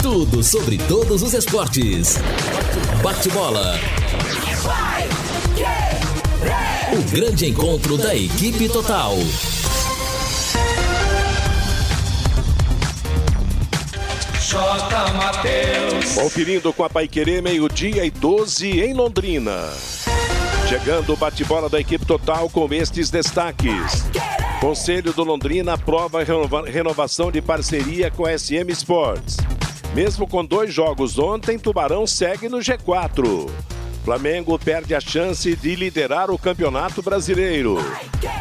Tudo sobre todos os esportes. Bate-bola. O grande encontro da equipe total. J. Mateus. Conferindo com a Paiquerê, meio-dia e 12 em Londrina. Chegando o bate-bola da equipe total com estes destaques. Conselho do Londrina aprova renova renovação de parceria com a SM Sports. Mesmo com dois jogos ontem, Tubarão segue no G4. Flamengo perde a chance de liderar o Campeonato Brasileiro.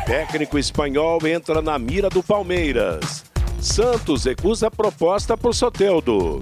Técnico espanhol entra na mira do Palmeiras. Santos recusa proposta por Soteldo.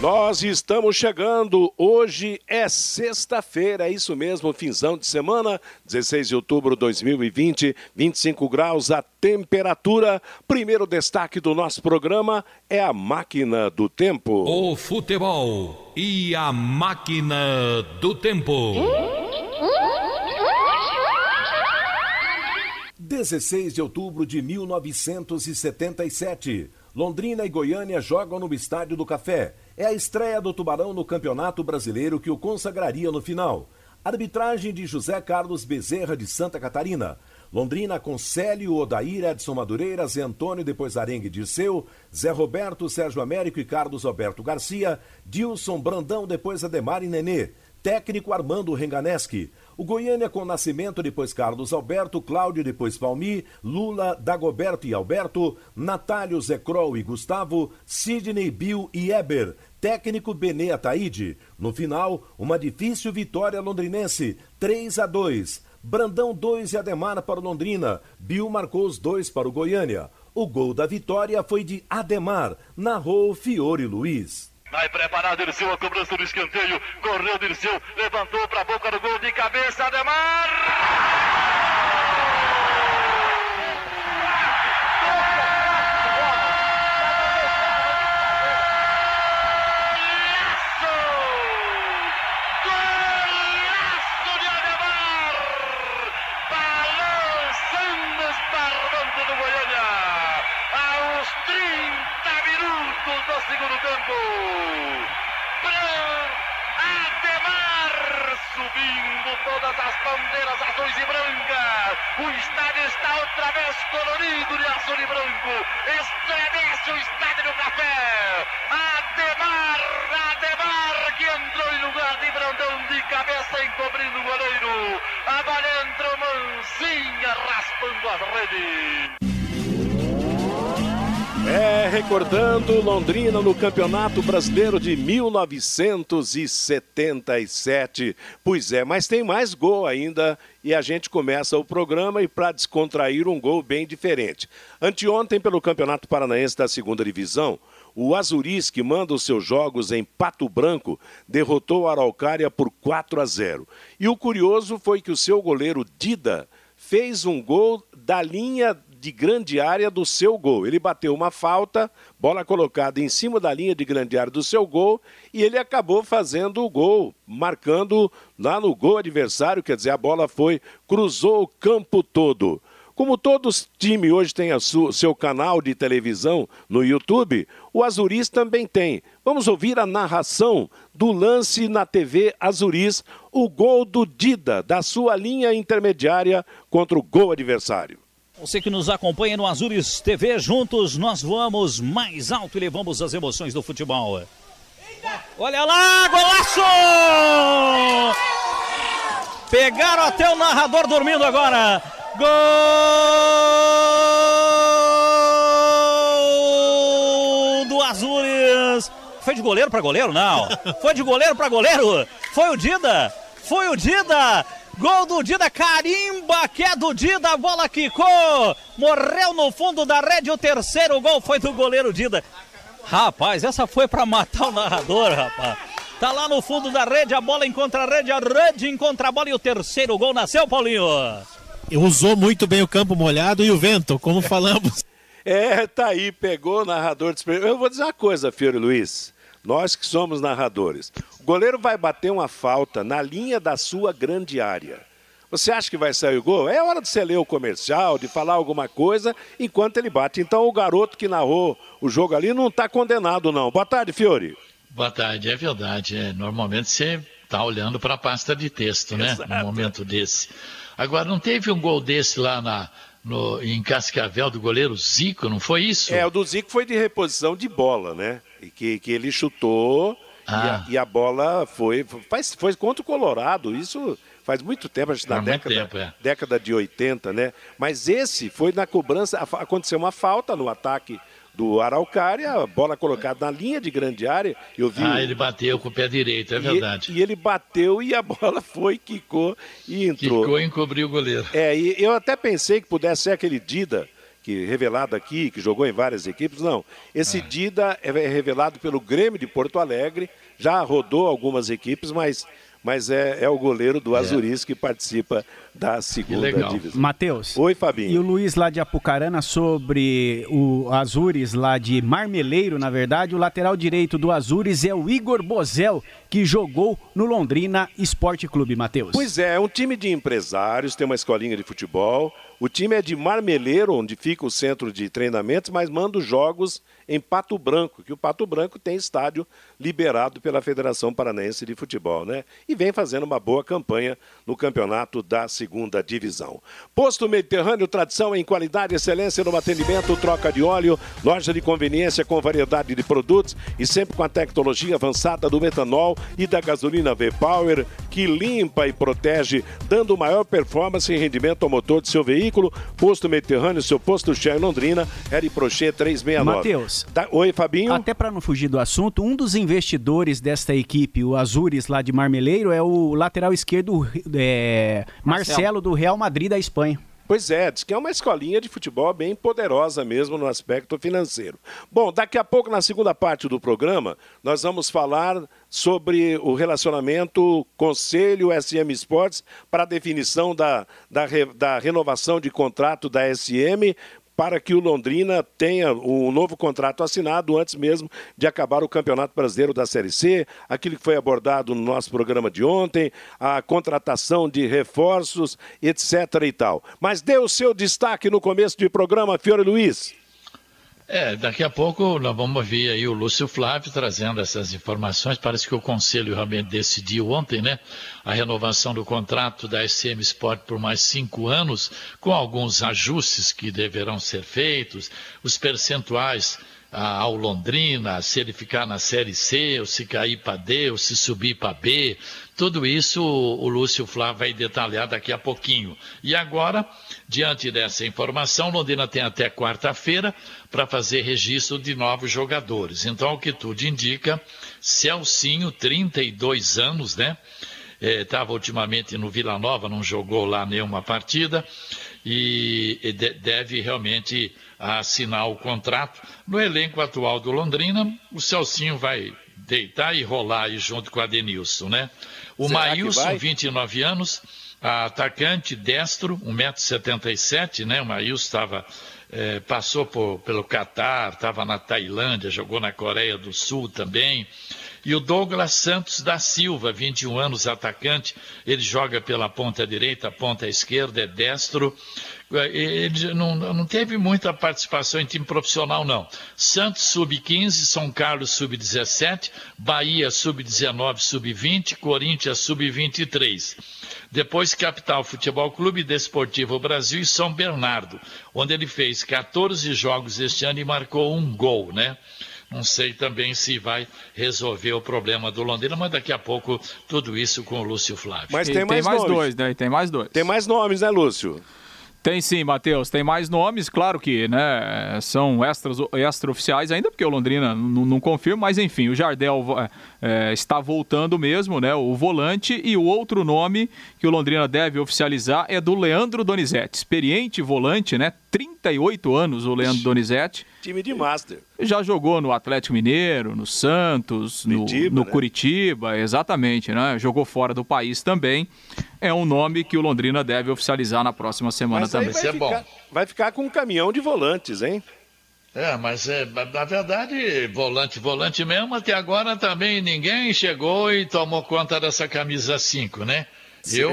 Nós estamos chegando. Hoje é sexta-feira, é isso mesmo, finzão de semana, 16 de outubro de 2020, 25 graus a temperatura. Primeiro destaque do nosso programa é a máquina do tempo. O futebol e a máquina do tempo. 16 de outubro de 1977. Londrina e Goiânia jogam no Estádio do Café. É a estreia do Tubarão no Campeonato Brasileiro que o consagraria no final. Arbitragem de José Carlos Bezerra de Santa Catarina. Londrina com Célio, Odair, Edson Madureira, Zé Antônio, depois Arengue Dirceu, Zé Roberto, Sérgio Américo e Carlos Alberto Garcia, Dilson Brandão, depois Ademar e Nenê. Técnico Armando Renganeschi. O Goiânia com Nascimento, depois Carlos Alberto, Cláudio, depois Valmi, Lula, Dagoberto e Alberto, Natálio, Zecrol e Gustavo, Sidney, Bill e Eber. Técnico Benê Ataíde. No final, uma difícil vitória londrinense, 3 a 2. Brandão 2 e Ademar para o Londrina. Bill marcou os dois para o Goiânia. O gol da vitória foi de Ademar, narrou Fiore Luiz. Vai preparado, Dirceu, a cobrança do escanteio. Correu, Dirceu, levantou para a boca do gol de cabeça, Ademar! Segundo tempo. Ademar subindo todas as bandeiras azuis e brancas. O estádio está outra vez colorido de azul e branco. Estremece o estádio do café. Ademar, Ademar que entrou em lugar de Brandão de cabeça encobrindo o goleiro. A bola entrou mansinha raspando as redes. É, recordando Londrina no Campeonato Brasileiro de 1977. Pois é, mas tem mais gol ainda e a gente começa o programa e para descontrair um gol bem diferente. Anteontem, pelo Campeonato Paranaense da Segunda Divisão, o Azuris, que manda os seus jogos em Pato Branco, derrotou a Araucária por 4 a 0. E o curioso foi que o seu goleiro Dida fez um gol da linha de grande área do seu gol. Ele bateu uma falta, bola colocada em cima da linha de grande área do seu gol e ele acabou fazendo o gol, marcando lá no gol adversário, quer dizer, a bola foi, cruzou o campo todo. Como todos times hoje têm o seu canal de televisão no YouTube, o Azuris também tem. Vamos ouvir a narração do lance na TV Azuris, o gol do Dida, da sua linha intermediária contra o gol adversário. Você que nos acompanha no Azures TV, juntos nós voamos mais alto e levamos as emoções do futebol. Olha lá, golaço! Pegaram até o narrador dormindo agora. Gol do Azures. Foi de goleiro para goleiro? Não. Foi de goleiro para goleiro? Foi o Dida. Foi o Dida. Gol do Dida, carimba, que é do Dida, a bola quicou, morreu no fundo da rede, o terceiro gol foi do goleiro Dida. Rapaz, essa foi para matar o narrador, rapaz. Tá lá no fundo da rede, a bola encontra a rede, a rede encontra a bola e o terceiro gol nasceu, Paulinho. Usou muito bem o campo molhado e o vento, como falamos. É, tá aí, pegou o narrador. Eu vou dizer uma coisa, Fiore Luiz. Nós que somos narradores. Goleiro vai bater uma falta na linha da sua grande área. Você acha que vai sair o gol? É hora de você ler o comercial, de falar alguma coisa enquanto ele bate. Então o garoto que narrou o jogo ali não está condenado, não. Boa tarde, Fiore. Boa tarde, é verdade. É, normalmente você está olhando para a pasta de texto, né? Exato. No momento desse. Agora, não teve um gol desse lá na, no, em Cascavel do goleiro Zico, não foi isso? É, o do Zico foi de reposição de bola, né? E que, que ele chutou ah. e, a, ah. e, a, bola foi, foi, foi contra o Colorado. Isso faz muito tempo, acho que na década, tempo, é. década de 80, né? Mas esse foi na cobrança, aconteceu uma falta no ataque do Araucária, a bola colocada na linha de grande área. Eu vi ah, ele bateu com o pé direito, é verdade. E, e ele bateu e a bola foi, quicou e entrou. Quicou e encobriu o goleiro. É, e eu até pensei que pudesse ser aquele Dida, que revelado aqui, que jogou em várias equipes. Não, esse ah. Dida é revelado pelo Grêmio de Porto Alegre, já rodou algumas equipes, mas mas é, é o goleiro do é. Azuris que participa da segunda divisão. Matheus. Oi, Fabinho. E o Luiz lá de Apucarana sobre o Azures lá de Marmeleiro, na verdade, o lateral direito do Azures é o Igor Bozel, que jogou no Londrina Esporte Clube, Matheus. Pois é, é um time de empresários, tem uma escolinha de futebol. O time é de Marmeleiro, onde fica o centro de treinamentos, mas manda os jogos em Pato Branco, que o Pato Branco tem estádio liberado pela Federação Paranaense de Futebol, né? E vem fazendo uma boa campanha no campeonato da segunda divisão. Posto Mediterrâneo, tradição em qualidade, excelência no atendimento, troca de óleo, loja de conveniência com variedade de produtos e sempre com a tecnologia avançada do metanol e da gasolina V-Power, que limpa e protege, dando maior performance e rendimento ao motor de seu veículo. Posto Mediterrâneo, seu posto Shell em Londrina, Eri Prochê 369. Matheus. Oi, Fabinho. Até para não fugir do assunto, um dos investidores desta equipe, o Azures lá de Marmeleiro, é o lateral esquerdo é, Marcelo. Marcelo do Real Madrid da Espanha. Pois é, diz que é uma escolinha de futebol bem poderosa mesmo no aspecto financeiro. Bom, daqui a pouco, na segunda parte do programa, nós vamos falar sobre o relacionamento Conselho SM Esportes para a definição da, da, da renovação de contrato da SM para que o Londrina tenha um novo contrato assinado antes mesmo de acabar o Campeonato Brasileiro da Série C, aquilo que foi abordado no nosso programa de ontem, a contratação de reforços, etc. e tal. Mas dê o seu destaque no começo do programa, Fiore Luiz. É, daqui a pouco nós vamos ver aí o Lúcio Flávio trazendo essas informações. Parece que o Conselho realmente decidiu ontem, né? A renovação do contrato da SM Sport por mais cinco anos, com alguns ajustes que deverão ser feitos, os percentuais ao Londrina, se ele ficar na Série C, ou se cair para D, ou se subir para B. Tudo isso o Lúcio Flávio vai detalhar daqui a pouquinho. E agora, diante dessa informação, Londrina tem até quarta-feira para fazer registro de novos jogadores. Então, o que tudo indica, Celcinho, 32 anos, né? Estava é, ultimamente no Vila Nova, não jogou lá nenhuma partida e, e de, deve realmente assinar o contrato. No elenco atual do Londrina, o Celcinho vai deitar e rolar aí junto com o Adenilson, né? O Será Maílson, 29 anos, atacante destro, 1,77m, né? O Maílson estava é, passou por, pelo Catar, estava na Tailândia, jogou na Coreia do Sul também. E o Douglas Santos da Silva, 21 anos, atacante, ele joga pela ponta direita, ponta esquerda, é destro. É, ele não, não teve muita participação em time profissional, não. Santos sub-15, São Carlos sub-17, Bahia sub-19, sub-20, Corinthians sub-23. Depois Capital Futebol Clube Desportivo Brasil e São Bernardo, onde ele fez 14 jogos este ano e marcou um gol, né? Não sei também se vai resolver o problema do Londrina, mas daqui a pouco tudo isso com o Lúcio Flávio. Mas tem, mais, tem mais dois, né? Tem mais dois. Tem mais nomes, né, Lúcio? Tem sim, Matheus. Tem mais nomes, claro que né, são extras, extra-oficiais ainda, porque o Londrina não confirma, mas enfim, o Jardel é, está voltando mesmo, né? O volante e o outro nome que o Londrina deve oficializar é do Leandro Donizete. Experiente volante, né? 38 anos o Leandro Donizete. Time de Master. Já jogou no Atlético Mineiro, no Santos, Curitiba, no, no né? Curitiba, exatamente, né? Jogou fora do país também. É um nome que o Londrina deve oficializar na próxima semana Mas também. Vai ficar, bom. vai ficar com um caminhão de volantes, hein? É, mas é, na verdade, volante, volante mesmo, até agora também ninguém chegou e tomou conta dessa camisa 5, né? Eu,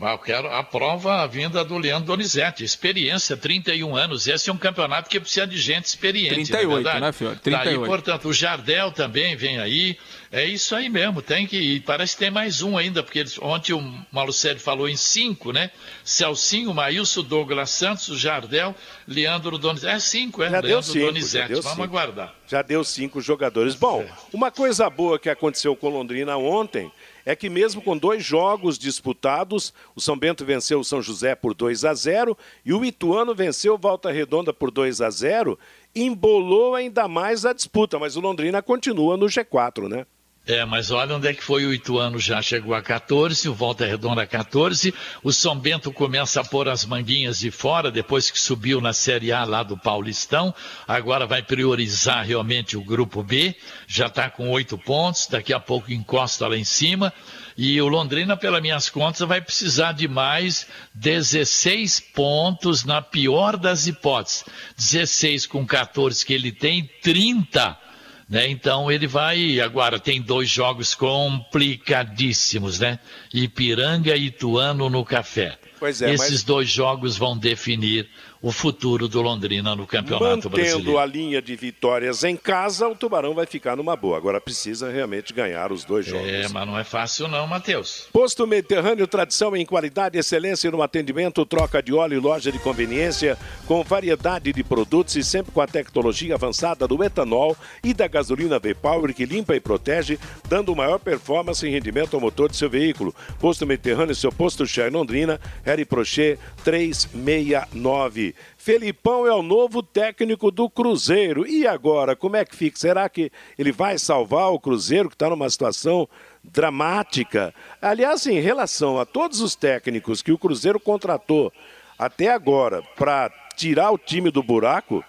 eu, quero a prova a vinda do Leandro Donizete, experiência, 31 anos. Esse é um campeonato que precisa de gente experiente. 38, é né, Fiore? 38. Daí, portanto, o Jardel também vem aí. É isso aí mesmo, tem que. E parece que tem mais um ainda, porque eles, ontem o Malucelli falou em cinco, né? Celcinho, Maílson, Douglas Santos, Jardel, Leandro Donizete. É cinco, é? Já Leandro cinco, Donizete. Vamos cinco. aguardar. Já deu cinco jogadores. Bom, uma coisa boa que aconteceu com Londrina ontem é que mesmo com dois jogos disputados, o São Bento venceu o São José por 2 a 0 e o Ituano venceu o Volta Redonda por 2 a 0, embolou ainda mais a disputa, mas o Londrina continua no G4, né? É, mas olha onde é que foi o Ituano já. Chegou a 14, o Volta Redonda a 14, o São Bento começa a pôr as manguinhas de fora depois que subiu na Série A lá do Paulistão, agora vai priorizar realmente o grupo B, já está com oito pontos, daqui a pouco encosta lá em cima, e o Londrina, pelas minhas contas, vai precisar de mais 16 pontos na pior das hipóteses. 16 com 14 que ele tem, 30 né? Então ele vai. Agora tem dois jogos complicadíssimos, né? Ipiranga e Ituano no café. Pois é, Esses mas... dois jogos vão definir o futuro do Londrina no Campeonato Mantendo Brasileiro. Mantendo a linha de vitórias em casa, o Tubarão vai ficar numa boa. Agora precisa realmente ganhar os dois jogos. É, mas não é fácil não, Matheus. Posto Mediterrâneo, tradição em qualidade, excelência no atendimento, troca de óleo e loja de conveniência, com variedade de produtos e sempre com a tecnologia avançada do etanol e da gasolina V-Power que limpa e protege, dando maior performance e rendimento ao motor de seu veículo. Posto Mediterrâneo, seu posto Shell Londrina, Harry Prochet 369. Felipão é o novo técnico do Cruzeiro. E agora, como é que fica? Será que ele vai salvar o Cruzeiro, que está numa situação dramática? Aliás, em relação a todos os técnicos que o Cruzeiro contratou até agora para tirar o time do buraco,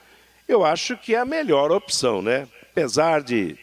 eu acho que é a melhor opção, né? Apesar de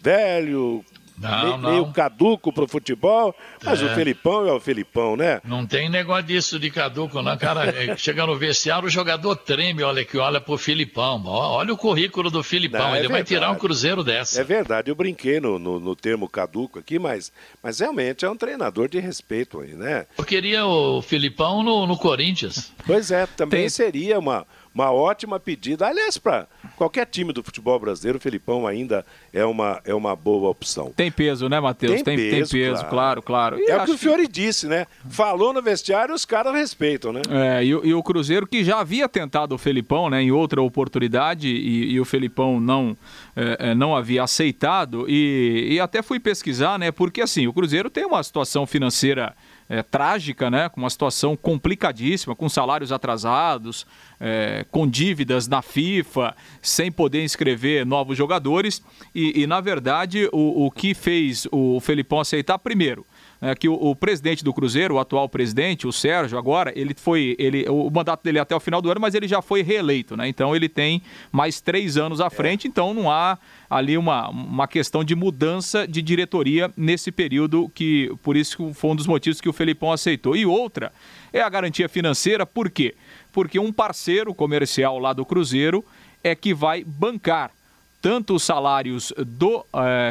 velho, não, Me, meio caduco pro futebol, mas É. o Felipão é o Felipão, né? Não tem negócio disso de caduco, não, cara. É, Chega no vestiário, o jogador treme, olha que olha pro Filipão. Olha o currículo do Filipão, Não, é ele vai verdade. tirar um cruzeiro dessa. É verdade, eu brinquei no, no, no termo caduco aqui, mas, mas realmente é um treinador de respeito aí, né? Eu queria o Filipão no, no Corinthians. Pois é, também seria uma, uma ótima pedida. Aliás, para qualquer time do futebol brasileiro, o Felipão ainda é uma, é uma boa opção. Tem peso, né, Matheus? Tem Tem, tem peso, peso, claro, claro. E é o que o Fiore disse, né? Falou no vestiário, os caras respeitam, né? É, e, o- e o Cruzeiro que já havia tentado o Felipão, né, em outra oportunidade, e, e o Felipão não, é, é, não havia aceitado, e, e até fui pesquisar, né, porque assim, o Cruzeiro tem uma situação financeira é, trágica, né, com uma situação complicadíssima, com salários atrasados, é, com dívidas na FIFA, sem poder inscrever novos jogadores, e, e, na verdade o, o que fez o Felipão aceitar, primeiro, é, que o, o presidente do Cruzeiro, o atual presidente, o Sérgio, agora, ele foi. Ele, o mandato dele é até o final do ano, mas ele já foi reeleito, né? Então ele tem mais três anos à frente, então não há ali uma, uma questão de mudança de diretoria nesse período, que por isso que foi um dos motivos que o Felipão aceitou. E outra é a garantia financeira, por quê? Porque um parceiro comercial lá do Cruzeiro é que vai bancar tanto os salários do,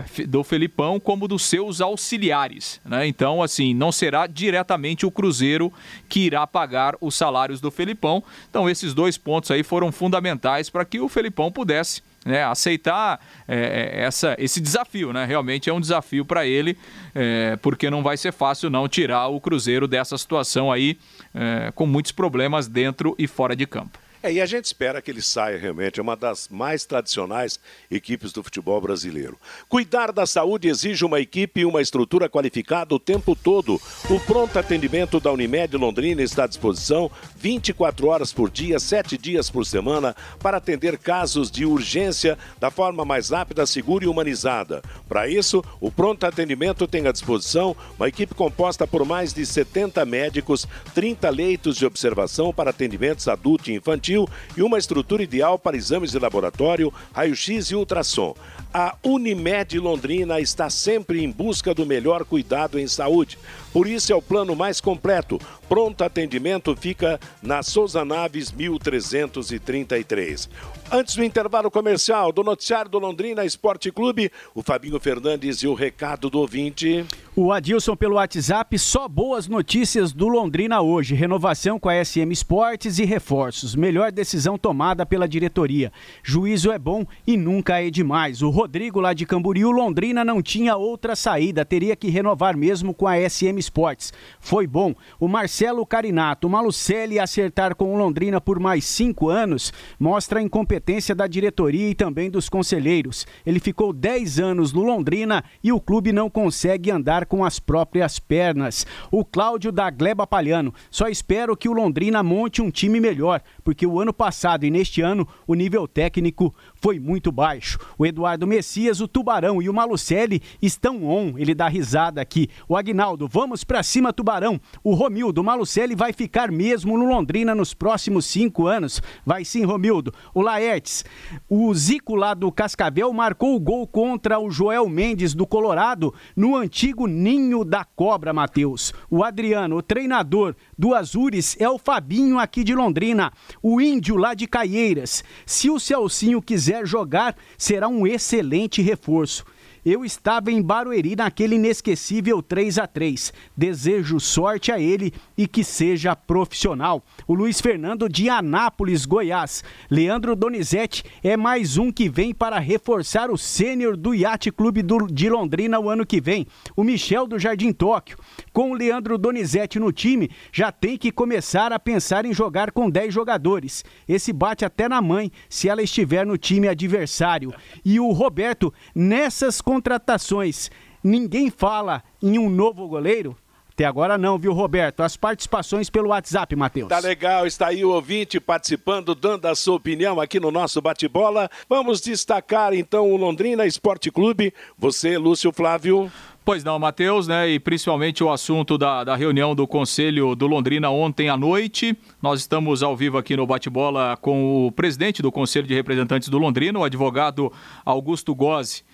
Fe- do Felipão como dos seus auxiliares. Né? Então, assim, não será diretamente o Cruzeiro que irá pagar os salários do Felipão. Então, esses dois pontos aí foram fundamentais para que o Felipão pudesse né, aceitar eh, essa, esse desafio. Né? Realmente é um desafio para ele, eh, porque não vai ser fácil não tirar o Cruzeiro dessa situação aí, eh, com muitos problemas dentro e fora de campo. É, e a gente espera que ele saia realmente, é uma das mais tradicionais equipes do futebol brasileiro. Cuidar da saúde exige uma equipe e uma estrutura qualificada o tempo todo. O pronto atendimento da Unimed Londrina está à disposição 24 horas por dia, 7 dias por semana, para atender casos de urgência da forma mais rápida, segura e humanizada. Para isso, o pronto atendimento tem à disposição uma equipe composta por mais de 70 médicos, 30 leitos de observação para atendimentos adulto e infantil e uma estrutura ideal para exames de laboratório, raio-x e ultrassom. A Unimed Londrina está sempre em busca do melhor cuidado em saúde. Por isso é o plano mais completo. Pronto atendimento fica na Souza Naves 1333. Antes do intervalo comercial do noticiário do Londrina Esporte Clube, o Fabinho Fernandes e o recado do ouvinte. O Adilson pelo WhatsApp, só boas notícias do Londrina hoje. Renovação com a SM Esportes e reforços. Melhor decisão tomada pela diretoria. Juízo é bom e nunca é demais. O Rodrigo lá de Camboriú, Londrina não tinha outra saída. Teria que renovar mesmo com a SM Esportes. Foi bom. O Marcelo Carinato, o Malucelli acertar com o Londrina por mais cinco anos mostra a incompetência da diretoria e também dos conselheiros. Ele ficou 10 anos no Londrina e o clube não consegue andar com as próprias pernas. O Cláudio da Gleba Palhano. Só espero que o Londrina monte um time melhor, porque o ano passado e neste ano o nível técnico foi muito baixo. O Eduardo Messias, o Tubarão e o Malucelli estão on. Ele dá risada aqui. O Agnaldo, vamos pra cima, Tubarão. O Romildo, o Malucelli vai ficar mesmo no Londrina nos próximos cinco anos. Vai sim, Romildo. O Laertes, o Zico lá do Cascavel marcou o gol contra o Joel Mendes do Colorado no antigo Ninho da Cobra, Matheus. O Adriano, o treinador do Azures, é o Fabinho aqui de Londrina. O Índio lá de Caieiras. Se o Celcinho quiser jogar, será um excelente reforço. Eu estava em Barueri naquele inesquecível 3 a 3 Desejo sorte a ele e que seja profissional. O Luiz Fernando de Anápolis, Goiás. Leandro Donizete é mais um que vem para reforçar o sênior do Yacht Clube de Londrina o ano que vem. O Michel do Jardim Tóquio. Com o Leandro Donizete no time, já tem que começar a pensar em jogar com 10 jogadores. Esse bate até na mãe se ela estiver no time adversário. E o Roberto, nessas contratações, ninguém fala em um novo goleiro? Até agora não, viu, Roberto? As participações pelo WhatsApp, Matheus. Tá legal, está aí o ouvinte participando, dando a sua opinião aqui no nosso bate-bola. Vamos destacar então o Londrina Esporte Clube. Você, Lúcio Flávio. Pois não, Matheus, né? E principalmente o assunto da, da reunião do Conselho do Londrina ontem à noite. Nós estamos ao vivo aqui no bate-bola com o presidente do Conselho de Representantes do Londrina, o advogado Augusto Gozzi.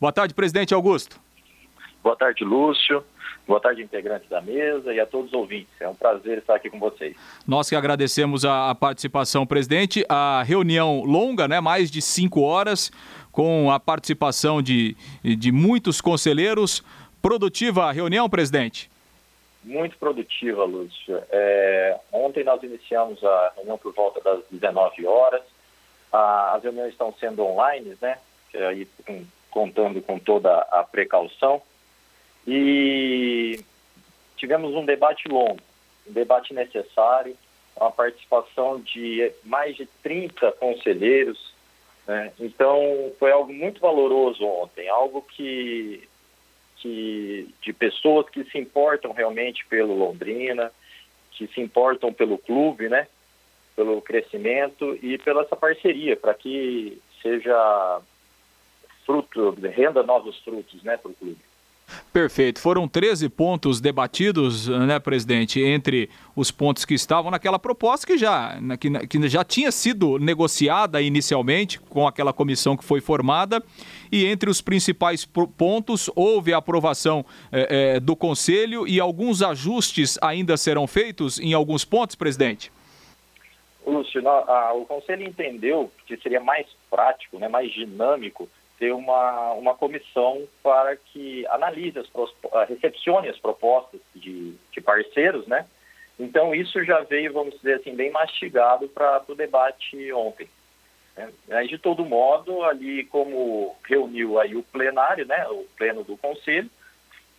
Boa tarde, presidente Augusto. Boa tarde, Lúcio. Boa tarde, integrantes da mesa e a todos os ouvintes. É um prazer estar aqui com vocês. Nós que agradecemos a, a participação, presidente. A reunião longa, né? Mais de cinco horas, com a participação de, de muitos conselheiros. Produtiva a reunião, presidente? Muito produtiva, Lúcio. É, ontem nós iniciamos a reunião por volta das 19 horas. Ah, as reuniões estão sendo online, né? Aí, com contando com toda a precaução. E tivemos um debate longo, um debate necessário, uma participação de mais de 30 conselheiros. Né? Então, foi algo muito valoroso ontem, algo que, que de pessoas que se importam realmente pelo Londrina, que se importam pelo clube, né? pelo crescimento e pela essa parceria, para que seja fruto, renda novos frutos né, para o clube. Perfeito. Foram 13 pontos debatidos, né, presidente, entre os pontos que estavam naquela proposta que já, que, que já tinha sido negociada inicialmente com aquela comissão que foi formada. E entre os principais pontos, houve a aprovação é, é, do Conselho e alguns ajustes ainda serão feitos em alguns pontos, presidente? Lúcio, o Conselho entendeu que seria mais prático, né, mais dinâmico ter uma, uma comissão para que analise, as, ah, recepcione as propostas de, de parceiros, né? Então, isso já veio, vamos dizer assim, bem mastigado para o debate ontem. Né? de todo modo, ali como reuniu aí o plenário, né, o pleno do conselho,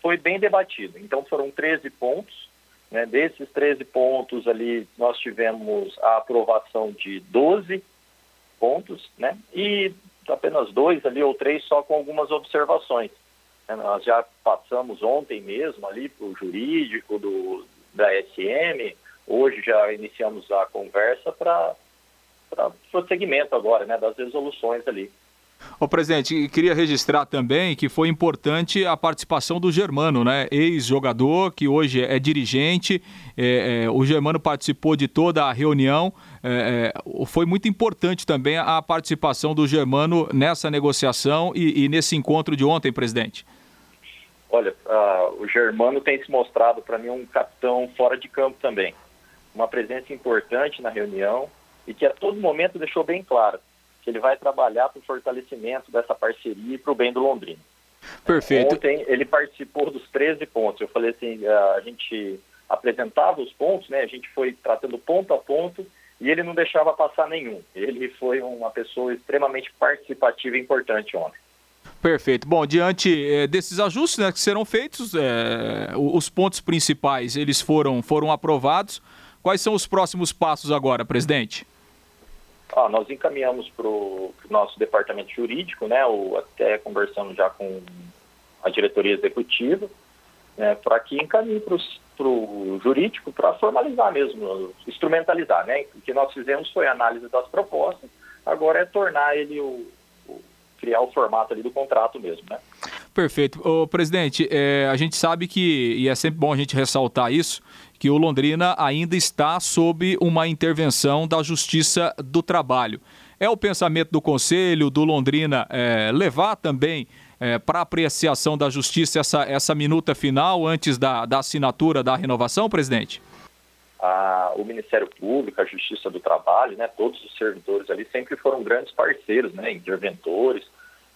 foi bem debatido. Então, foram 13 pontos Né? Desses 13 pontos ali, nós tivemos a aprovação de 12 pontos, né? E apenas dois ali ou três só com algumas observações. Né? Nós já passamos ontem mesmo ali para o jurídico do, da SM, hoje já iniciamos a conversa para prosseguimento agora, né, das resoluções ali. Ô, presidente, queria registrar também que foi importante a participação do Germano, né? Ex-jogador, que hoje é dirigente. É, é, o Germano participou de toda a reunião. É, é foi muito importante também a participação do Germano nessa negociação e, e nesse encontro de ontem, presidente. Olha, uh, o Germano tem se mostrado para mim um capitão fora de campo também. Uma presença importante na reunião e que a todo momento deixou bem claro que ele vai trabalhar para o fortalecimento dessa parceria e para o bem do Londrina. Perfeito. Ontem ele participou dos 13 pontos. Eu falei assim, a gente apresentava os pontos, né? A gente foi tratando ponto a ponto e ele não deixava passar nenhum. Ele foi uma pessoa extremamente participativa e importante ontem. Perfeito. Bom, diante é, desses ajustes né, que serão feitos, é, os pontos principais eles foram, foram aprovados. Quais são os próximos passos agora, presidente? Ah, nós encaminhamos para o nosso departamento jurídico, né, ou até conversando já com a diretoria executiva, né, para que encaminhe para o jurídico para formalizar mesmo, instrumentalizar. Né? O que nós fizemos foi a análise das propostas, agora é tornar ele o, o criar o formato ali do contrato mesmo, né? Perfeito. Ô, presidente, é, a gente sabe que, e é sempre bom a gente ressaltar isso, que o Londrina ainda está sob uma intervenção da Justiça do Trabalho. É o pensamento do Conselho, do Londrina, é, levar também é, para apreciação da Justiça essa, essa minuta final antes da, da assinatura da renovação, presidente? Ah, o Ministério Público, a Justiça do Trabalho, né, todos os servidores ali sempre foram grandes parceiros, né, interventores.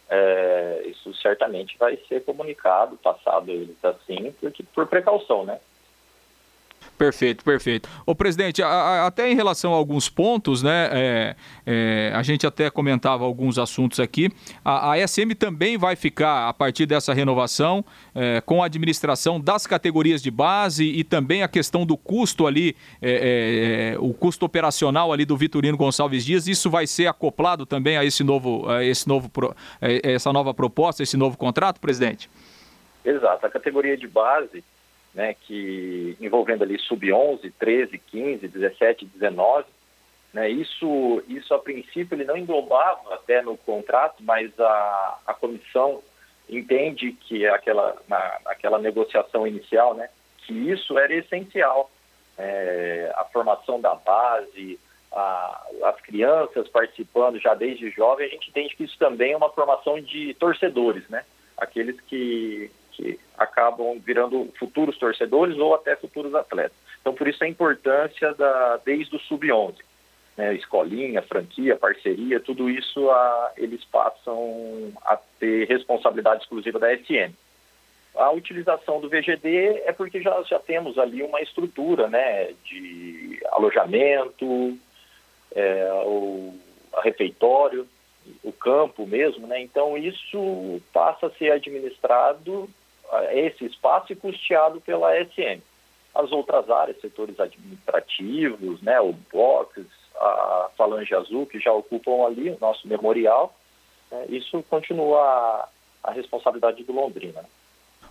É, isso certamente vai ser comunicado, passado eles assim, porque, por precaução, né? Perfeito, perfeito. O presidente, a, a, até em relação a alguns pontos, né? É, é, a gente até comentava alguns assuntos aqui. A, a SM também vai ficar, a partir dessa renovação, é, com a administração das categorias de base e também a questão do custo ali, é, é, é, o custo operacional ali do Vitorino Gonçalves Dias. Isso vai ser acoplado também a esse novo, a esse novo, essa nova proposta, esse novo contrato, presidente? Exato. A categoria de base né, que envolvendo ali sub-11, 13, 15, 17, 19, né, isso, isso a princípio ele não englobava até no contrato, mas a, a comissão entende que aquela, na, aquela negociação inicial, né, que isso era essencial. É, a formação da base, a, as crianças participando já desde jovem, a gente entende que isso também é uma formação de torcedores, né? Aqueles que que acabam virando futuros torcedores ou até futuros atletas. Então, por isso a importância da desde o sub-11, né, escolinha, franquia, parceria, tudo isso a, eles passam a ter responsabilidade exclusiva da SM. A utilização do VGD é porque já, já temos ali uma estrutura né, de alojamento, é, o refeitório, o campo mesmo, né? Então isso passa a ser administrado esse espaço e custeado pela SM. As outras áreas, setores administrativos, né, o box, a Falange Azul, que já ocupam ali o nosso memorial, né, isso continua a, a responsabilidade do Londrina.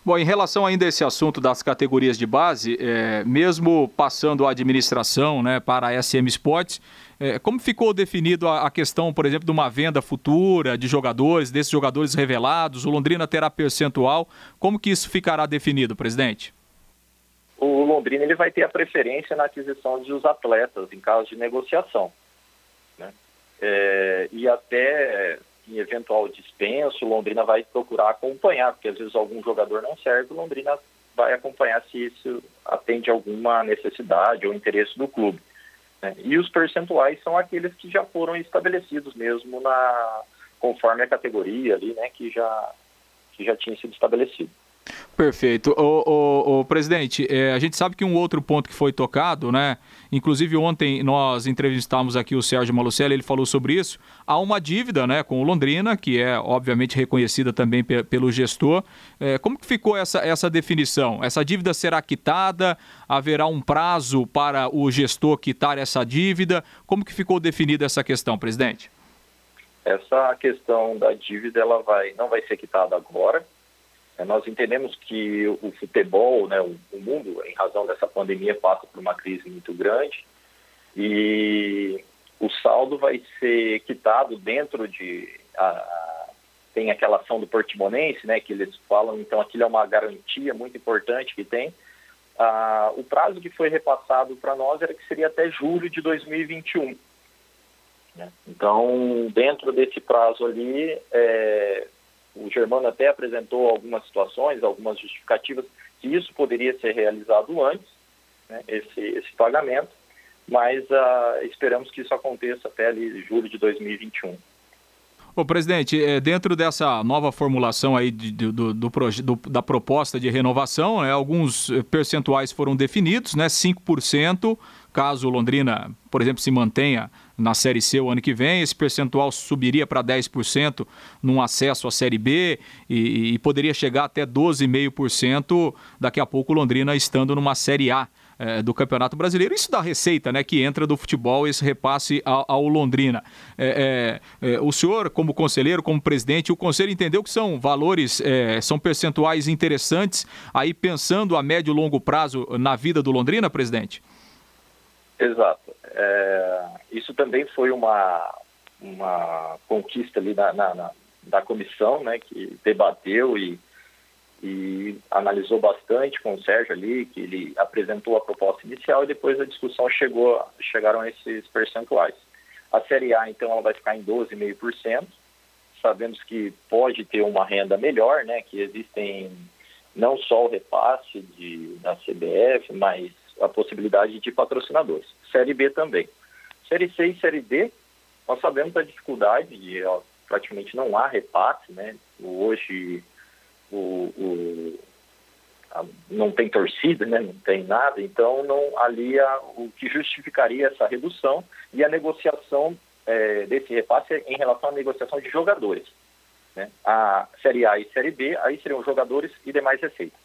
Bom, em relação ainda a esse assunto das categorias de base, é, mesmo passando a administração né, para a SM Sports, é, como ficou definido a, a, questão, por exemplo, de uma venda futura de jogadores, desses jogadores revelados? O Londrina terá percentual? Como que isso ficará definido, presidente? O Londrina ele vai ter a preferência na aquisição dos atletas em caso de negociação. Né? É, e até em eventual dispenso, Londrina vai procurar acompanhar, porque às vezes algum jogador não serve, Londrina vai acompanhar se isso atende alguma necessidade ou interesse do clube. Né? E os percentuais são aqueles que já foram estabelecidos mesmo na conforme a categoria ali, né, que já que já tinha sido estabelecido. Perfeito. O, o, o presidente, é, a gente sabe que um outro ponto que foi tocado, né? Inclusive ontem nós entrevistamos aqui o Sérgio Malucelli, ele falou sobre isso. Há uma dívida, né, com o Londrina, que é obviamente reconhecida também pe pelo gestor. É, como que ficou essa, essa definição? Essa dívida será quitada? Haverá um prazo para o gestor quitar essa dívida? Como que ficou definida essa questão, presidente? Essa questão da dívida ela vai não vai ser quitada agora nós entendemos que o futebol, né, o, mundo, em razão dessa pandemia, passa por uma crise muito grande e o saldo vai ser quitado dentro de. A, tem aquela ação do Portimonense, né, que eles falam, então aquilo é uma garantia muito importante que tem. Ah, o prazo que foi repassado para nós era que seria até julho de 2021. Né? Então, dentro desse prazo ali, é, o Germano até apresentou algumas situações, algumas justificativas que isso poderia ser realizado antes, né, esse, esse pagamento, mas uh, esperamos que isso aconteça até ali julho de 2021. Ô, presidente, é, dentro dessa nova formulação aí de, do, do, do, da proposta de renovação, né, alguns eh, percentuais foram definidos, né, 5%, caso Londrina, por exemplo, se mantenha na Série C o ano que vem, esse percentual subiria para 10% num acesso à Série B e, e poderia chegar até 12,5% daqui a pouco Londrina estando numa Série A é, do Campeonato Brasileiro. Isso da receita né, que entra do futebol, esse repasse ao, ao Londrina. É, é, é, o senhor, como conselheiro, como presidente, o conselho entendeu que são valores, é, são percentuais interessantes, aí pensando a médio e longo prazo na vida do Londrina, presidente? Exato. É, isso também foi uma, uma conquista ali na, na, na, da comissão, né, que debateu e e analisou bastante com o Sérgio ali, que ele apresentou a proposta inicial e depois a discussão chegou, chegaram a esses percentuais. A Série A, então, ela vai ficar em 12,5%. Sabemos que pode ter uma renda melhor, né, que existem não só o repasse de, da CBF, mas a possibilidade de patrocinadores. Série B também. Série C e Série D, nós sabemos da dificuldade de ó, praticamente não há repasse, né? Hoje o, o a, não tem torcida, né, não tem nada, então não ali a, o que justificaria essa redução e a negociação é, desse repasse em relação à negociação de jogadores. Né? A Série A e Série B, aí seriam jogadores e demais receitas.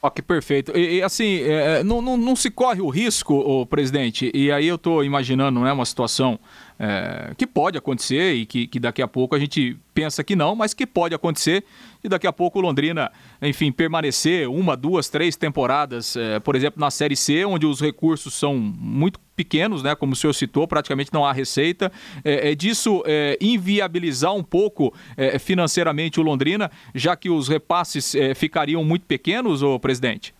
Ok, perfeito. E, e assim, é, é não, não, não, se corre o risco, o presidente, e aí eu estou imaginando né, uma situação é, que pode acontecer e que, que daqui a pouco a gente pensa que não, mas que pode acontecer e daqui a pouco Londrina, enfim, permanecer uma, duas, três temporadas, é, por exemplo, na Série C, onde os recursos são muito pequenos, né, como o senhor citou, praticamente não há receita, é, é disso é, inviabilizar um pouco é, financeiramente o Londrina, já que os repasses é, ficariam muito pequenos, ô presidente?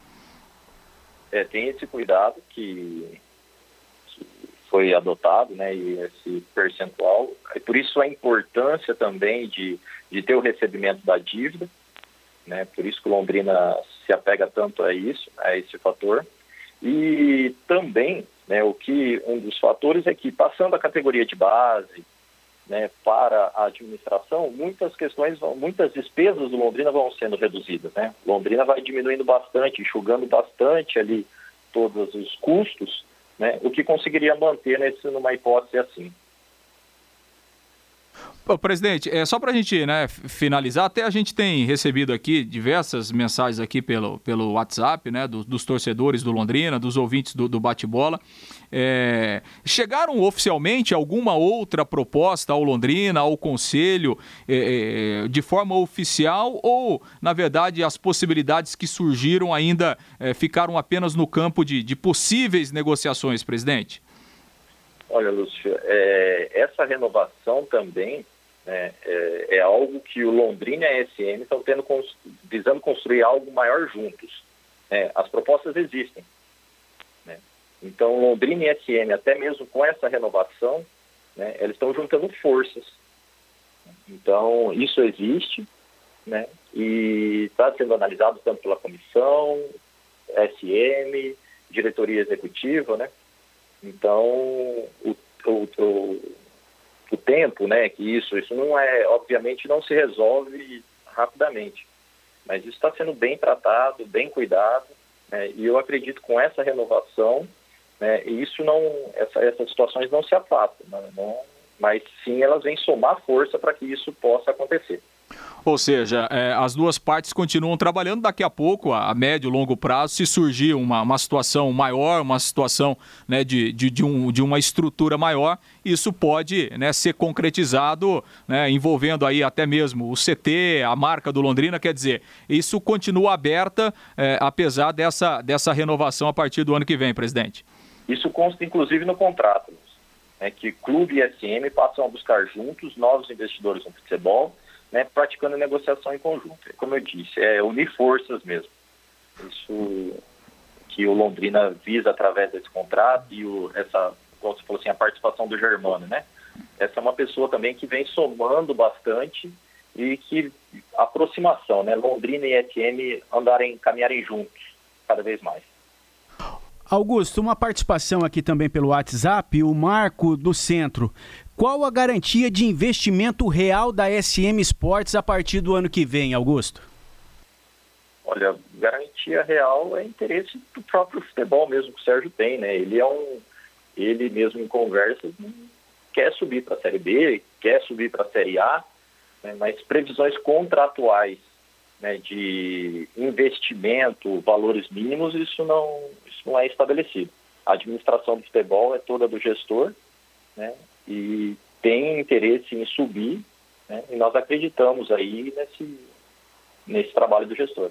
É, tem esse cuidado que foi adotado, né, e esse percentual. E por isso a importância também de, de ter o recebimento da dívida, né, por isso que o Londrina se apega tanto a isso, a esse fator. E também, né, o que um dos fatores é que passando a categoria de base, né, para a administração, muitas questões, muitas despesas do Londrina vão sendo reduzidas, né? Londrina vai diminuindo bastante, enxugando bastante ali todos os custos né, o que conseguiria manter nesse, numa hipótese assim. Presidente, é, só para a gente né, finalizar, até a gente tem recebido aqui diversas mensagens aqui pelo, pelo WhatsApp, né, do, dos torcedores do Londrina, dos ouvintes do, do bate-bola. É, chegaram oficialmente alguma outra proposta ao Londrina, ao Conselho, é, é de forma oficial ou, na verdade, as possibilidades que surgiram ainda é, ficaram apenas no campo de, de possíveis negociações, presidente? Olha, Lúcio, é, essa renovação também né, é, é, algo que o Londrina e a SM estão tendo, visando construir algo maior juntos. Né? As propostas existem. Né? Então, Londrina e SM, até mesmo com essa renovação, né, eles estão juntando forças. Então, isso existe né, e está sendo analisado tanto pela comissão, SM, diretoria executiva, né? Então, o, o, o, o tempo, né, que isso, isso não é, obviamente, não se resolve rapidamente. Mas isso está sendo bem tratado, bem cuidado, né? e eu acredito com essa renovação, né, isso não, essa, essas situações não se afastam, né? não, mas sim elas vêm somar força para que isso possa acontecer. Ou seja, é, as duas partes continuam trabalhando. Daqui a pouco, a, médio e longo prazo, se surgir uma, uma situação maior, uma situação né, de, de, de, um, de uma estrutura maior, isso pode né, ser concretizado, né, envolvendo aí até mesmo o CT, a marca do Londrina. Quer dizer, isso continua aberta, é, apesar dessa, dessa renovação a partir do ano que vem, presidente. Isso consta inclusive no contrato, né, que clube e SM passam a buscar juntos novos investidores no futebol né, praticando negociação em conjunto. Como eu disse, é unir forças mesmo. Isso que o Londrina visa através desse contrato e o, essa, como você falou assim, a participação do Germano, né? Essa é uma pessoa também que vem somando bastante e que aproximação, né? Londrina e SM andarem, caminharem juntos cada vez mais. Augusto, uma participação aqui também pelo WhatsApp, o Marco do Centro. Qual a garantia de investimento real da SM Sports a partir do ano que vem, Augusto? Olha, garantia real é interesse do próprio futebol mesmo que o Sérgio tem, né? Ele é um, ele mesmo em conversas quer subir para a Série B, quer subir para a Série A, né? mas previsões contratuais né, de investimento, valores mínimos, isso não, isso não é estabelecido. A administração do futebol é toda do gestor, né? E tem interesse em subir, né? e nós acreditamos aí nesse, nesse trabalho do gestor.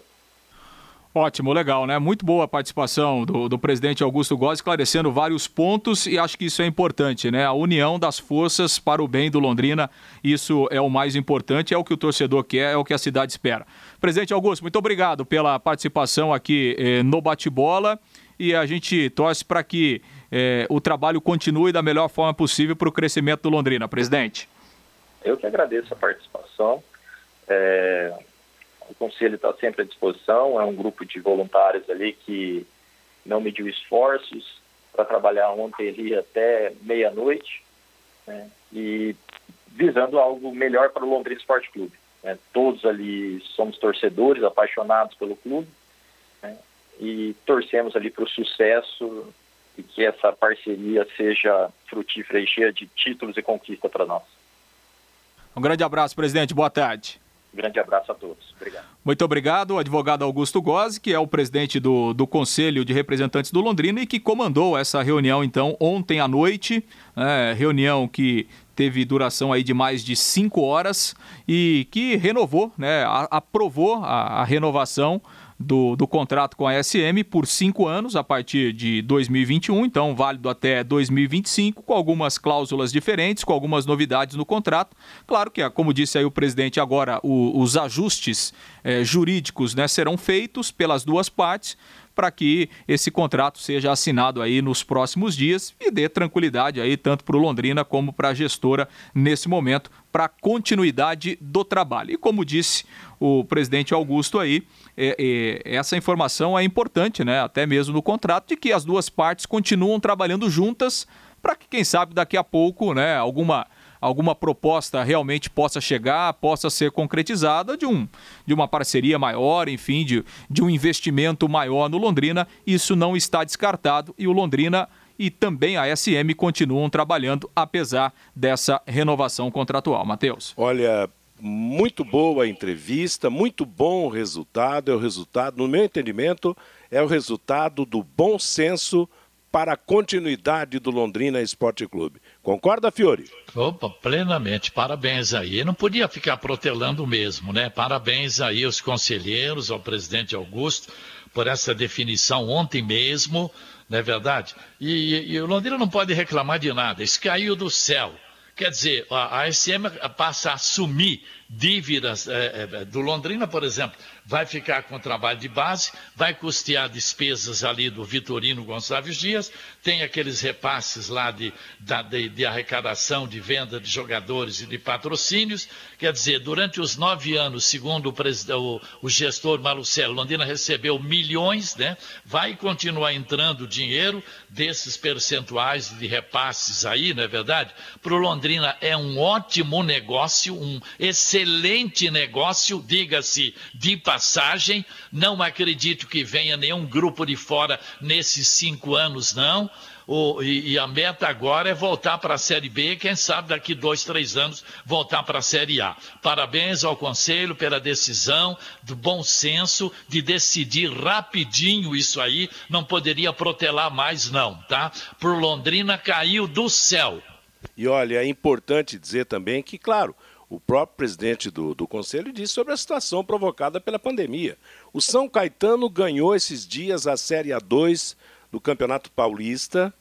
Ótimo, legal, né? Muito boa a participação do, do presidente Augusto Góes, esclarecendo vários pontos e acho que isso é importante, né? A união das forças para o bem do Londrina, isso é o mais importante, é o que o torcedor quer, é o que a cidade espera. Presidente Augusto, muito obrigado pela participação aqui eh, no Bate-Bola e a gente torce para que é, o trabalho continue da melhor forma possível para o crescimento do Londrina, presidente. Eu que agradeço a participação. É, o conselho está sempre à disposição, é um grupo de voluntários ali que não mediu esforços para trabalhar ontem ali até meia-noite né, e visando algo melhor para o Londrina Esporte Clube. Né. Todos ali somos torcedores, apaixonados pelo clube né, e torcemos ali para o sucesso e que essa parceria seja frutífera e cheia de títulos e conquista para nós. Um grande abraço, presidente. Boa tarde. Um grande abraço a todos. Obrigado. Muito obrigado, advogado Augusto Gozzi, que é o presidente do, do Conselho de Representantes do Londrina e que comandou essa reunião, então, ontem à noite. É, reunião que teve duração aí de mais de cinco horas e que renovou, né, aprovou a, a renovação do, do contrato com a SM por cinco anos a partir de 2021, então válido até 2025, com algumas cláusulas diferentes, com algumas novidades no contrato. Claro que, como disse aí o presidente agora, o, os ajustes eh, jurídicos né, serão feitos pelas duas partes para que esse contrato seja assinado aí nos próximos dias e dê tranquilidade aí tanto para o Londrina como para a gestora nesse momento para a continuidade do trabalho. E como disse o presidente Augusto aí, é, é, essa informação é importante, né? Até mesmo no contrato, de que as duas partes continuam trabalhando juntas para que, quem sabe, daqui a pouco, né, alguma alguma proposta realmente possa chegar, possa ser concretizada de, um, de uma parceria maior, enfim, de, de um investimento maior no Londrina. Isso não está descartado e o Londrina e também a SM continuam trabalhando apesar dessa renovação contratual. Matheus. Olha, muito boa a entrevista, muito bom o resultado. É o resultado, no meu entendimento, é o resultado do bom senso para a continuidade do Londrina Esporte Clube. Concorda, Fiore? Opa, plenamente. Parabéns aí. Não podia ficar protelando mesmo, né? Parabéns aí aos conselheiros, ao presidente Augusto, por essa definição ontem mesmo, não é verdade? E, e, o Londrina não pode reclamar de nada. Isso caiu do céu. Quer dizer, a, a SM passa a assumir dívidas é, é, do Londrina, por exemplo, vai ficar com o trabalho de base, vai custear despesas ali do Vitorino Gonçalves Dias, tem aqueles repasses lá de, de, de, arrecadação, de venda de jogadores e de patrocínios. Quer dizer, durante os nove anos, segundo o, o, o gestor Malucelo, Londrina recebeu milhões, né? vai continuar entrando dinheiro desses percentuais de repasses aí, não é verdade? Para o Londrina é um ótimo negócio, um excelente negócio, diga-se de passagem. Não acredito que venha nenhum grupo de fora nesses cinco anos, não. O, e, e, a meta agora é voltar para a Série B, quem sabe daqui dois, três anos voltar para a Série A. Parabéns ao Conselho pela decisão, do bom senso, de decidir rapidinho isso aí, não poderia protelar mais não, tá? Por Londrina caiu do céu. E olha, é importante dizer também que, claro, o próprio presidente do, do Conselho disse sobre a situação provocada pela pandemia. O São Caetano ganhou esses dias a Série A2 do Campeonato Paulista,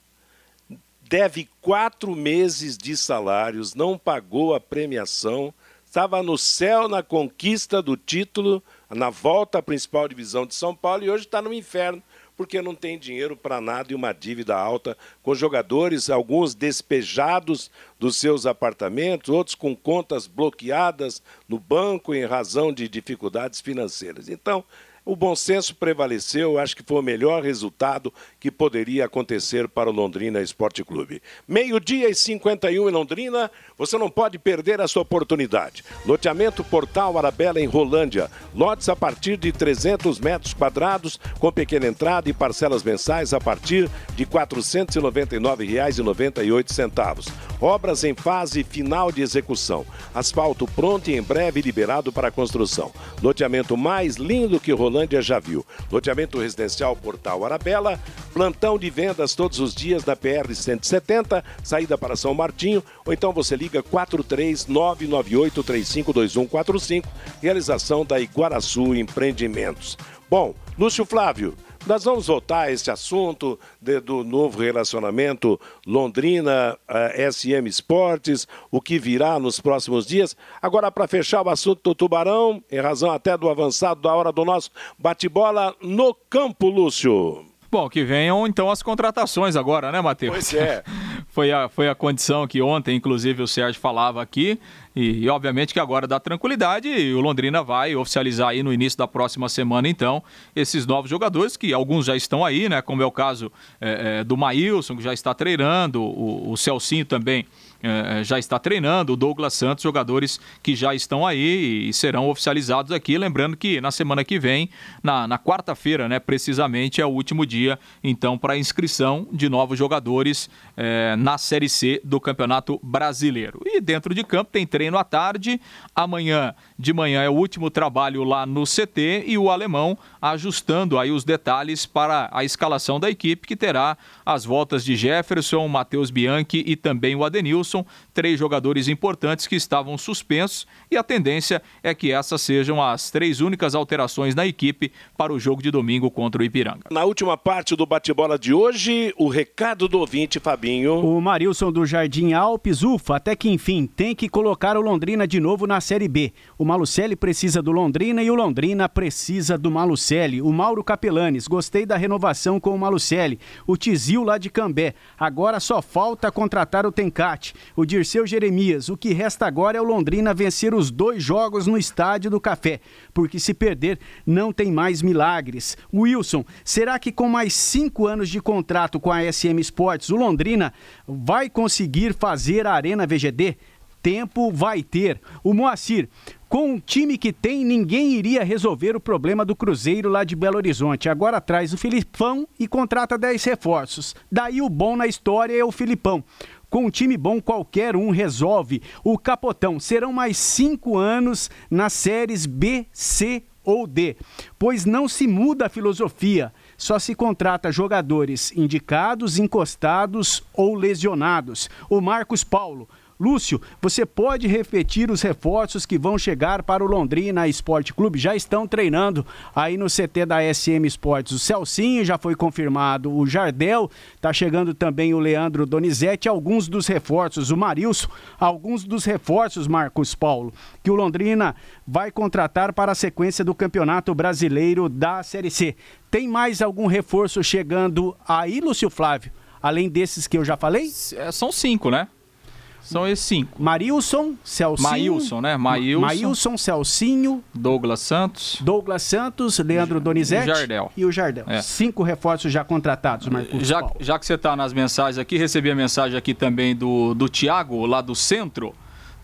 deve quatro meses de salários, não pagou a premiação, estava no céu na conquista do título, na volta à principal divisão de São Paulo e hoje está no inferno porque não tem dinheiro para nada e uma dívida alta com jogadores, alguns despejados dos seus apartamentos, outros com contas bloqueadas no banco em razão de dificuldades financeiras. Então, o bom senso prevaleceu, acho que foi o melhor resultado que poderia acontecer para o Londrina Esporte Clube. Meio-dia e 51 em Londrina, você não pode perder essa oportunidade. Loteamento Portal Arabella em Rolândia. Lotes a partir de 300 metros quadrados, com pequena entrada e parcelas mensais a partir de R$ 499,98. Obras em fase final de execução. Asfalto pronto e em breve liberado para construção. Loteamento mais lindo que Rolândia Rolândia já viu. Loteamento residencial Portal Arabella, plantão de vendas todos os dias na PR 170, saída para São Martinho, ou então você liga 43998352145, realização da Iguaraçu Empreendimentos. Bom, Lúcio Flávio, nós vamos voltar a esse assunto de, do novo relacionamento Londrina, uh, eh, SM Esportes, o que virá nos próximos dias. Agora, para fechar o assunto do Tubarão, em razão até do avançado da hora do nosso bate-bola no campo, Lúcio. Bom, que venham então as contratações agora, né, Matheus? Pois é. foi, a, foi a condição que ontem, inclusive, o Sérgio falava aqui. E, e, obviamente que agora dá tranquilidade e o Londrina vai oficializar aí no início da próxima semana, então, esses novos jogadores, que alguns já estão aí, né? Como é o caso é, é, do Maílson, que já está treinando, o, o Celcinho também é, já está treinando, o Douglas Santos, jogadores que já estão aí e serão oficializados aqui. Lembrando que na semana que vem, na, na quarta-feira, né, precisamente, é o último dia, então, para inscrição de novos jogadores é, na Série C do Campeonato Brasileiro. E dentro de campo tem treino à tarde, amanhã de manhã é o último trabalho lá no CT e o alemão ajustando aí os detalhes para a escalação da equipe que terá as voltas de Jefferson, Matheus Bianchi e também o Adenilson, sont três jogadores importantes que estavam suspensos e a tendência é que essas sejam as três únicas alterações na equipe para o jogo de domingo contra o Ipiranga. Na última parte do bate-bola de hoje, o recado do ouvinte, Fabinho. O Marilson do Jardim Alpes, ufa, até que enfim, tem que colocar o Londrina de novo na Série B. O Malucelli precisa do Londrina e o Londrina precisa do Malucelli. O Mauro Capelanes, gostei da renovação com o Malucelli. O Tizil lá de Cambé. Agora só falta contratar o Tencate. O Dirceu Jeremias, o que resta agora é o Londrina vencer os dois jogos no Estádio do Café. Porque se perder, não tem mais milagres. Wilson, será que com mais cinco anos de contrato com a SM Sports, o Londrina vai conseguir fazer a Arena VGD? tempo vai ter. O Moacir, com o time que tem, ninguém iria resolver o problema do Cruzeiro lá de Belo Horizonte. Agora traz o Filipão e contrata 10 reforços. Daí o bom na história é o Filipão. Com um time bom, qualquer um resolve. O Capotão serão mais cinco anos nas séries B, C ou D, pois não se muda a filosofia. Só se contrata jogadores indicados, encostados ou lesionados. O Marcos Paulo Lúcio, você pode repetir os reforços que vão chegar para o Londrina Esporte Clube? Já estão treinando aí no CT da SM Esportes. O Celcinho já foi confirmado, o Jardel, está chegando também o Leandro Donizete, alguns dos reforços, o Marilson, alguns dos reforços, Marcos Paulo, que o Londrina vai contratar para a sequência do Campeonato Brasileiro da Série C. Tem mais algum reforço chegando aí, Lúcio Flávio? Além desses que eu já falei? É, são cinco, né? São esses cinco. Marilson, Celcinho. Maílson, né? Maílson. Maílson, Celcinho. Douglas Santos. Douglas Santos, Leandro Donizete. E o Jardel. E o Jardel. É. Cinco reforços já contratados, Marcos já, já que você está nas mensagens aqui, recebi a mensagem aqui também do, do Tiago, lá do centro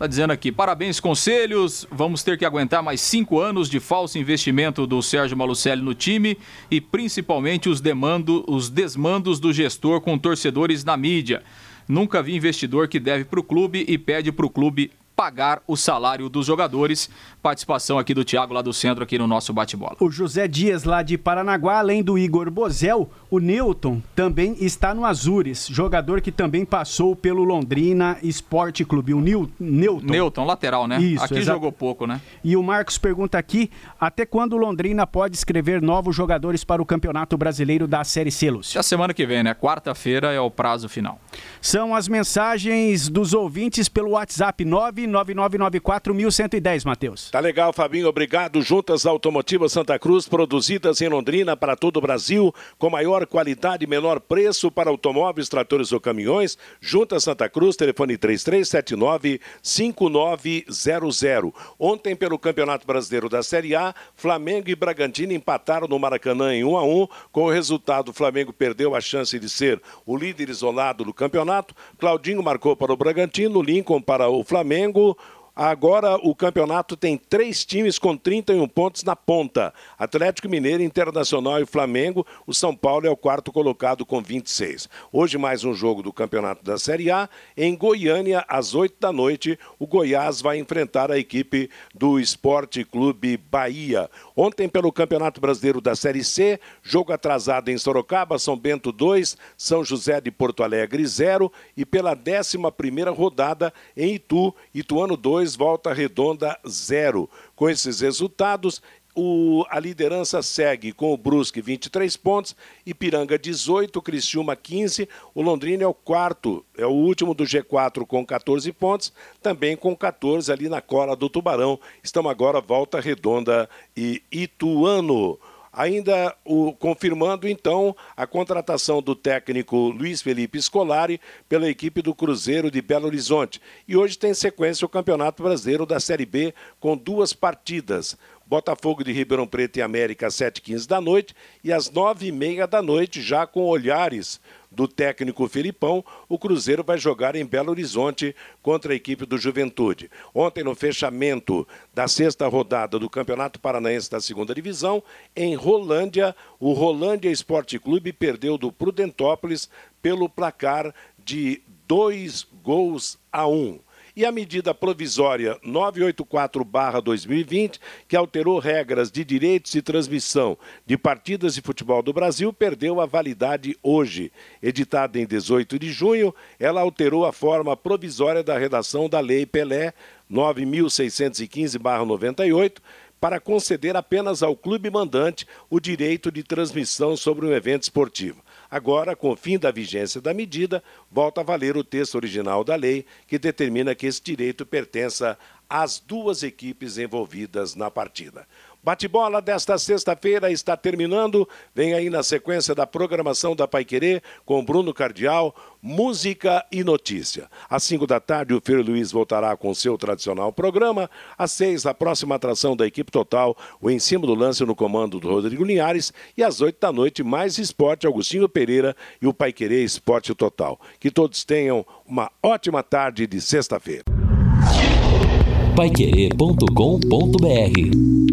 Tá dizendo aqui, parabéns conselhos, vamos ter que aguentar mais cinco anos de falso investimento do Sérgio Malucelli no time e principalmente os, demando, os desmandos do gestor com torcedores na mídia. Nunca vi investidor que deve para o clube e pede para o clube pagar o salário dos jogadores. Participação aqui do Thiago lá do centro aqui no nosso bate-bola. O José Dias lá de Paranaguá, além do Igor Bozel, o Newton também está no Azures, jogador que também passou pelo Londrina Esporte Clube, o Nil, Newton. Newton, lateral, né? Isso, aqui exa- jogou pouco, né? E o Marcos pergunta aqui, até quando o Londrina pode escrever novos jogadores para o Campeonato Brasileiro da Série C, Lúcio? Semana que vem, né? Quarta-feira é o prazo final. São as mensagens dos ouvintes pelo WhatsApp 999941110, Matheus. Tá legal, Fabinho. Obrigado. Juntas Automotivas Santa Cruz, produzidas em Londrina para todo o Brasil, com maior qualidade e menor preço para automóveis, tratores ou caminhões. Juntas Santa Cruz, telefone 3379-5900. Ontem, pelo Campeonato Brasileiro da Série A, Flamengo e Bragantino empataram no Maracanã em 1 a 1 Com o resultado, o Flamengo perdeu a chance de ser o líder isolado do campeonato. Claudinho marcou para o Bragantino, Lincoln para o Flamengo. Go. Agora o campeonato tem três times com 31 pontos na ponta: Atlético Mineiro, Internacional e Flamengo. O São Paulo é o quarto colocado com 26. Hoje, mais um jogo do campeonato da Série A. Em Goiânia, às 8 da noite, o Goiás vai enfrentar a equipe do Esporte Clube Bahia. Ontem, pelo Campeonato Brasileiro da Série C, jogo atrasado em Sorocaba, São Bento 2, São José de Porto Alegre 0 e pela 11 rodada em Itu, Ituano 2, Volta Redonda 0. Com esses resultados, o- a liderança segue com o Brusque 23 pontos, Ipiranga 18, Criciúma 15, o Londrina é o quarto, é o último do G4 com 14 pontos, também com 14 ali na cola do Tubarão. Estão agora Volta Redonda e Ituano. Ainda o, confirmando então a contratação do técnico Luiz Felipe Scolari pela equipe do Cruzeiro de Belo Horizonte. E hoje tem sequência o Campeonato Brasileiro da Série B com duas partidas. Botafogo de Ribeirão Preto e América às 7h15 da noite e às 9h30 da noite, já com olhares do técnico Felipão, o Cruzeiro vai jogar em Belo Horizonte contra a equipe do Juventude. Ontem, no fechamento da sexta rodada do Campeonato Paranaense da Segunda Divisão, em Rolândia, o Rolândia Esporte Clube perdeu do Prudentópolis pelo placar de dois gols a um e a medida provisória 984-2020, que alterou regras de direitos de transmissão de partidas de futebol do Brasil, perdeu a validade hoje. Editada em 18 de junho, ela alterou a forma provisória da redação da Lei Pelé 9615-98 para conceder apenas ao clube mandante o direito de transmissão sobre um evento esportivo. Agora, com o fim da vigência da medida, volta a valer o texto original da lei, que determina que esse direito pertença às duas equipes envolvidas na partida. Bate-bola desta sexta-feira está terminando. Vem aí na sequência da programação da Paiquerê com Bruno Cardial, música e notícia. Às 5 da tarde, o Fer Luiz voltará com seu tradicional programa. Às 6, a próxima atração da equipe total, o Em Cima do Lance no comando do Rodrigo Linhares. E às 8 da noite, mais esporte, Agostinho Pereira e o Paiquerê Esporte Total. Que todos tenham uma ótima tarde de sexta-feira. Paiquerê.com.br